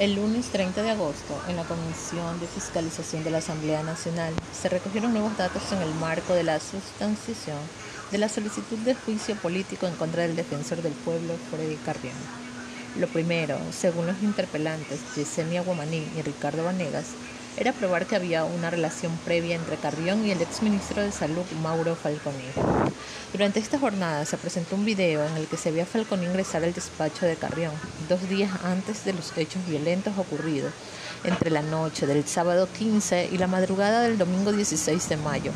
El lunes 30 de agosto, en la Comisión de Fiscalización de la Asamblea Nacional, se recogieron nuevos datos en el marco de la sustanciación de la solicitud de juicio político en contra del defensor del pueblo, Freddy Carrión. Lo primero, según los interpelantes Yesenia Guamaní y Ricardo Vanegas, era probar que había una relación previa entre Carrión y el exministro de Salud, Mauro Falconi. Durante esta jornada se presentó un video en el que se ve a Falconi ingresar al despacho de Carrión, dos días antes de los hechos violentos ocurridos entre la noche del sábado 15 y la madrugada del domingo 16 de mayo.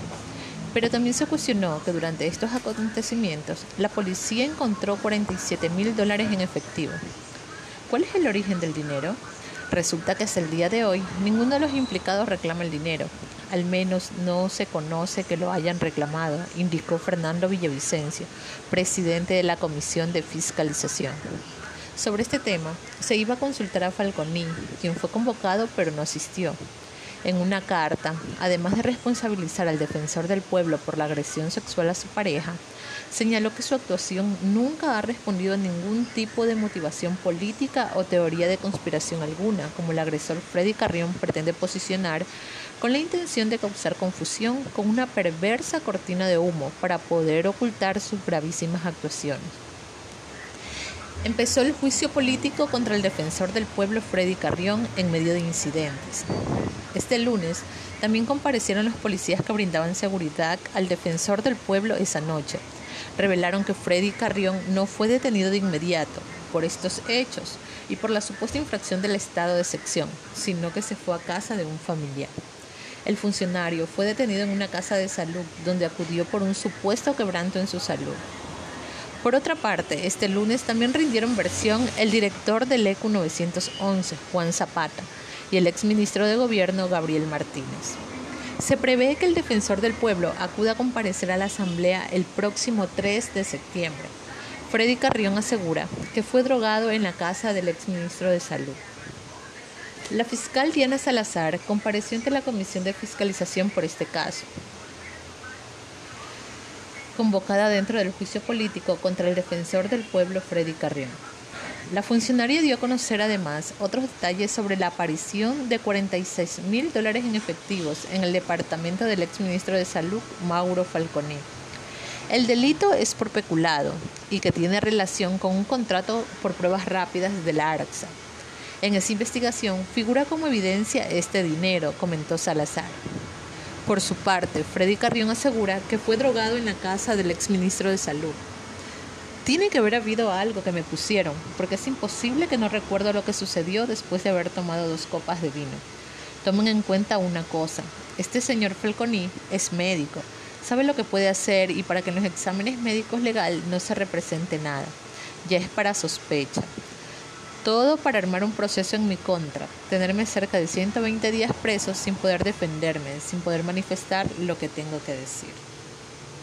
Pero también se cuestionó que durante estos acontecimientos la policía encontró 47 mil dólares en efectivo. ¿Cuál es el origen del dinero? Resulta que hasta el día de hoy ninguno de los implicados reclama el dinero. Al menos no se conoce que lo hayan reclamado, indicó Fernando Villavicencio, presidente de la Comisión de Fiscalización. Sobre este tema, se iba a consultar a Falconín, quien fue convocado pero no asistió. En una carta, además de responsabilizar al defensor del pueblo por la agresión sexual a su pareja, señaló que su actuación nunca ha respondido a ningún tipo de motivación política o teoría de conspiración alguna, como el agresor Freddy Carrión pretende posicionar con la intención de causar confusión con una perversa cortina de humo para poder ocultar sus gravísimas actuaciones. Empezó el juicio político contra el defensor del pueblo Freddy Carrión en medio de incidentes. Este lunes también comparecieron los policías que brindaban seguridad al defensor del pueblo esa noche. Revelaron que Freddy Carrión no fue detenido de inmediato por estos hechos y por la supuesta infracción del estado de sección, sino que se fue a casa de un familiar. El funcionario fue detenido en una casa de salud donde acudió por un supuesto quebranto en su salud. Por otra parte, este lunes también rindieron versión el director del ECU 911, Juan Zapata, y el exministro de Gobierno, Gabriel Martínez. Se prevé que el defensor del pueblo acuda a comparecer a la Asamblea el próximo 3 de septiembre. Freddy Carrión asegura que fue drogado en la casa del exministro de Salud. La fiscal Diana Salazar compareció ante la Comisión de Fiscalización por este caso convocada dentro del juicio político contra el defensor del pueblo Freddy Carrión. La funcionaria dio a conocer además otros detalles sobre la aparición de 46 mil dólares en efectivos en el departamento del exministro de Salud, Mauro Falconi. El delito es por peculado y que tiene relación con un contrato por pruebas rápidas de la ARAXA. En esa investigación figura como evidencia este dinero, comentó Salazar. Por su parte, Freddy Carrión asegura que fue drogado en la casa del exministro de Salud. Tiene que haber habido algo que me pusieron, porque es imposible que no recuerdo lo que sucedió después de haber tomado dos copas de vino. Tomen en cuenta una cosa, este señor Falconi es médico, sabe lo que puede hacer y para que en los exámenes médicos legal no se represente nada. Ya es para sospecha. Todo para armar un proceso en mi contra, tenerme cerca de 120 días presos sin poder defenderme, sin poder manifestar lo que tengo que decir.